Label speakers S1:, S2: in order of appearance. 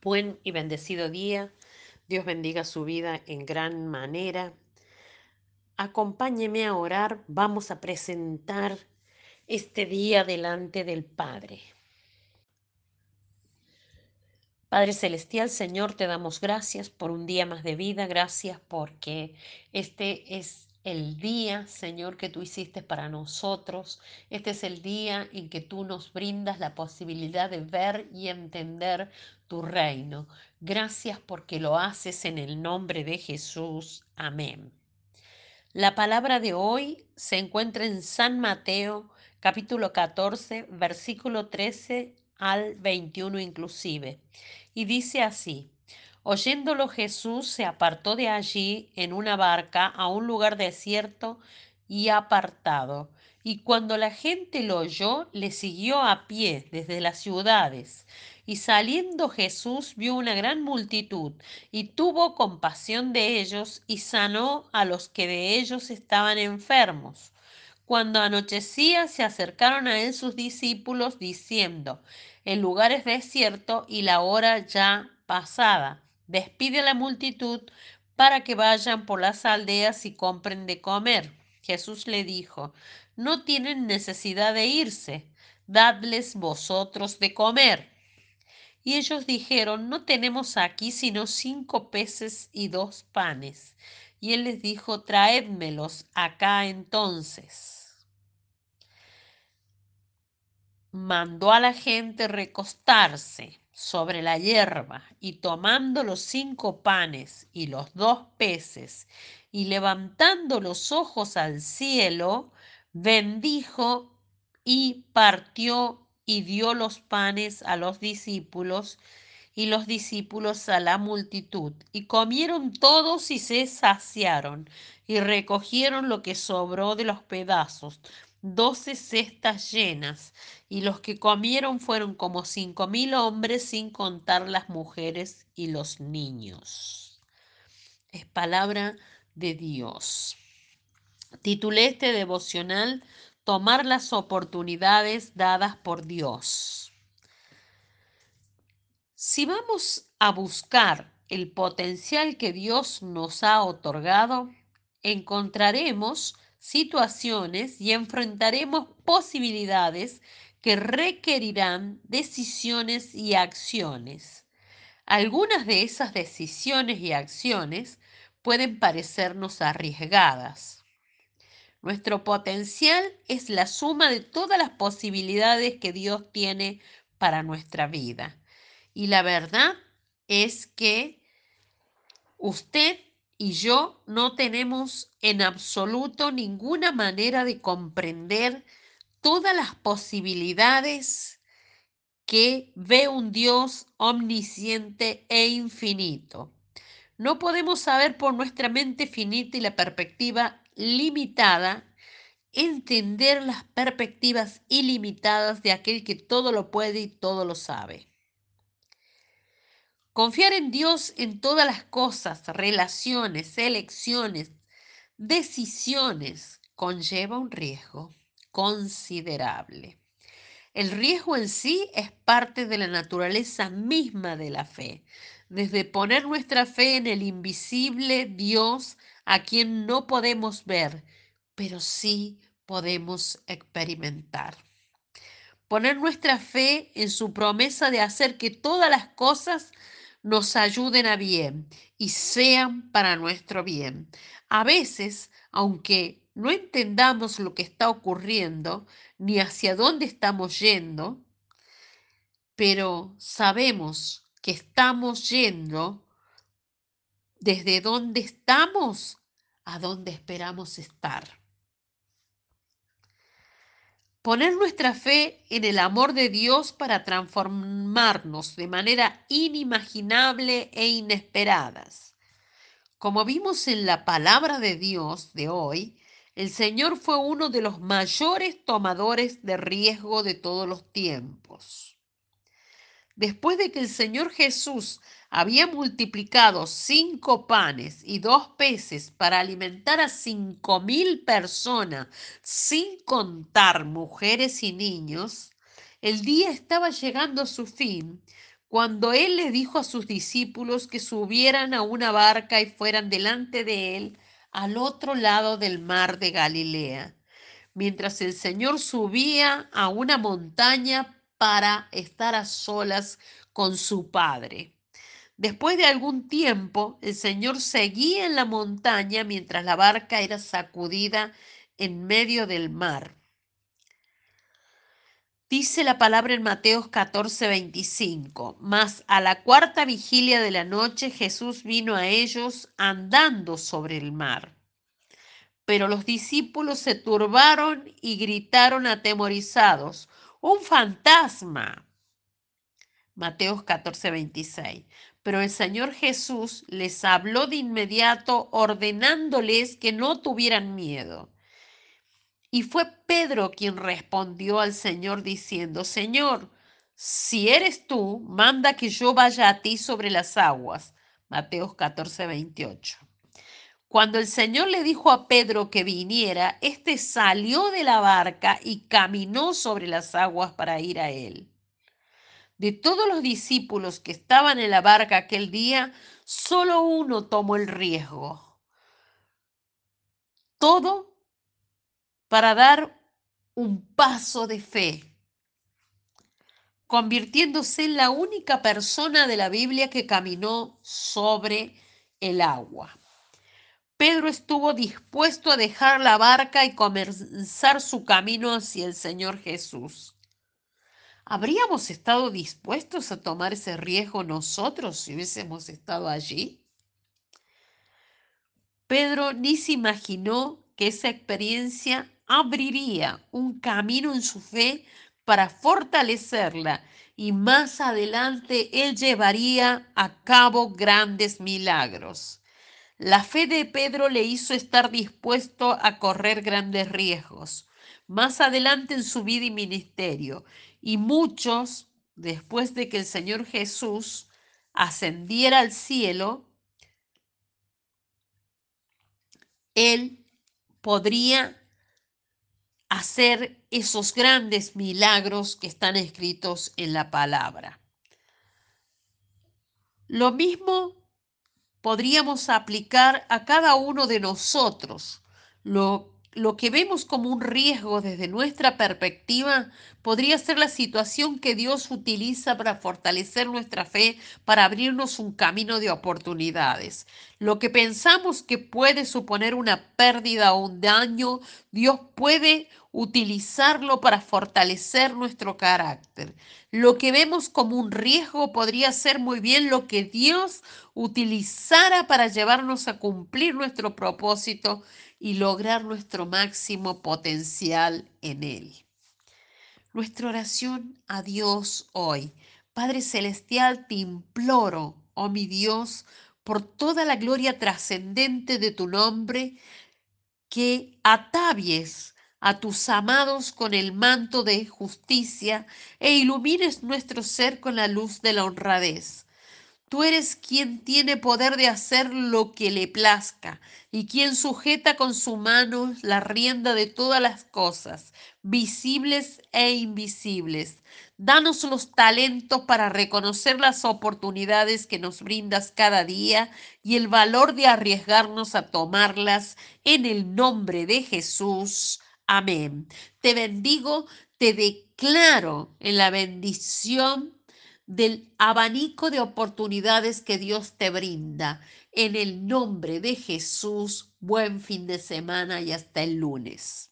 S1: Buen y bendecido día. Dios bendiga su vida en gran manera. Acompáñeme a orar. Vamos a presentar este día delante del Padre. Padre Celestial, Señor, te damos gracias por un día más de vida. Gracias porque este es el día, Señor, que tú hiciste para nosotros. Este es el día en que tú nos brindas la posibilidad de ver y entender tu reino. Gracias porque lo haces en el nombre de Jesús. Amén. La palabra de hoy se encuentra en San Mateo capítulo 14, versículo 13 al 21 inclusive. Y dice así. Oyéndolo Jesús se apartó de allí en una barca a un lugar desierto y apartado. Y cuando la gente lo oyó, le siguió a pie desde las ciudades. Y saliendo Jesús vio una gran multitud y tuvo compasión de ellos y sanó a los que de ellos estaban enfermos. Cuando anochecía se acercaron a él sus discípulos diciendo, el lugar es desierto y la hora ya pasada despide a la multitud para que vayan por las aldeas y compren de comer. Jesús le dijo, no tienen necesidad de irse, dadles vosotros de comer. Y ellos dijeron, no tenemos aquí sino cinco peces y dos panes. Y él les dijo, traédmelos acá entonces. Mandó a la gente recostarse sobre la hierba y tomando los cinco panes y los dos peces y levantando los ojos al cielo, bendijo y partió y dio los panes a los discípulos y los discípulos a la multitud. Y comieron todos y se saciaron y recogieron lo que sobró de los pedazos doce cestas llenas, y los que comieron fueron como cinco mil hombres, sin contar las mujeres y los niños. Es palabra de Dios. Titulé este devocional Tomar las oportunidades dadas por Dios. Si vamos a buscar el potencial que Dios nos ha otorgado, encontraremos situaciones y enfrentaremos posibilidades que requerirán decisiones y acciones. Algunas de esas decisiones y acciones pueden parecernos arriesgadas. Nuestro potencial es la suma de todas las posibilidades que Dios tiene para nuestra vida. Y la verdad es que usted y yo no tenemos en absoluto ninguna manera de comprender todas las posibilidades que ve un Dios omnisciente e infinito. No podemos saber por nuestra mente finita y la perspectiva limitada entender las perspectivas ilimitadas de aquel que todo lo puede y todo lo sabe. Confiar en Dios en todas las cosas, relaciones, elecciones, decisiones, conlleva un riesgo considerable. El riesgo en sí es parte de la naturaleza misma de la fe, desde poner nuestra fe en el invisible Dios a quien no podemos ver, pero sí podemos experimentar. Poner nuestra fe en su promesa de hacer que todas las cosas nos ayuden a bien y sean para nuestro bien. A veces, aunque no entendamos lo que está ocurriendo ni hacia dónde estamos yendo, pero sabemos que estamos yendo desde donde estamos a donde esperamos estar. Poner nuestra fe en el amor de Dios para transformarnos de manera inimaginable e inesperadas. Como vimos en la palabra de Dios de hoy, el Señor fue uno de los mayores tomadores de riesgo de todos los tiempos. Después de que el Señor Jesús había multiplicado cinco panes y dos peces para alimentar a cinco mil personas, sin contar mujeres y niños, el día estaba llegando a su fin cuando él les dijo a sus discípulos que subieran a una barca y fueran delante de él al otro lado del mar de Galilea, mientras el Señor subía a una montaña para estar a solas con su Padre. Después de algún tiempo, el Señor seguía en la montaña mientras la barca era sacudida en medio del mar. Dice la palabra en Mateos 14, 25. Mas a la cuarta vigilia de la noche Jesús vino a ellos andando sobre el mar. Pero los discípulos se turbaron y gritaron atemorizados, ¡un fantasma! Mateos 14, 26. Pero el Señor Jesús les habló de inmediato ordenándoles que no tuvieran miedo. Y fue Pedro quien respondió al Señor diciendo, Señor, si eres tú, manda que yo vaya a ti sobre las aguas. Mateos 14, 28. Cuando el Señor le dijo a Pedro que viniera, éste salió de la barca y caminó sobre las aguas para ir a él. De todos los discípulos que estaban en la barca aquel día, solo uno tomó el riesgo. Todo para dar un paso de fe, convirtiéndose en la única persona de la Biblia que caminó sobre el agua. Pedro estuvo dispuesto a dejar la barca y comenzar su camino hacia el Señor Jesús. ¿Habríamos estado dispuestos a tomar ese riesgo nosotros si hubiésemos estado allí? Pedro ni se imaginó que esa experiencia abriría un camino en su fe para fortalecerla y más adelante él llevaría a cabo grandes milagros. La fe de Pedro le hizo estar dispuesto a correr grandes riesgos más adelante en su vida y ministerio. Y muchos, después de que el Señor Jesús ascendiera al cielo, él podría hacer esos grandes milagros que están escritos en la palabra. Lo mismo podríamos aplicar a cada uno de nosotros. Lo lo que vemos como un riesgo desde nuestra perspectiva podría ser la situación que Dios utiliza para fortalecer nuestra fe, para abrirnos un camino de oportunidades. Lo que pensamos que puede suponer una pérdida o un daño, Dios puede utilizarlo para fortalecer nuestro carácter. Lo que vemos como un riesgo podría ser muy bien lo que Dios utilizara para llevarnos a cumplir nuestro propósito y lograr nuestro máximo potencial en Él. Nuestra oración a Dios hoy. Padre Celestial, te imploro, oh mi Dios, por toda la gloria trascendente de tu nombre, que atavies a tus amados con el manto de justicia e ilumines nuestro ser con la luz de la honradez Tú eres quien tiene poder de hacer lo que le plazca y quien sujeta con su mano la rienda de todas las cosas, visibles e invisibles. Danos los talentos para reconocer las oportunidades que nos brindas cada día y el valor de arriesgarnos a tomarlas en el nombre de Jesús. Amén. Te bendigo, te declaro en la bendición del abanico de oportunidades que Dios te brinda. En el nombre de Jesús, buen fin de semana y hasta el lunes.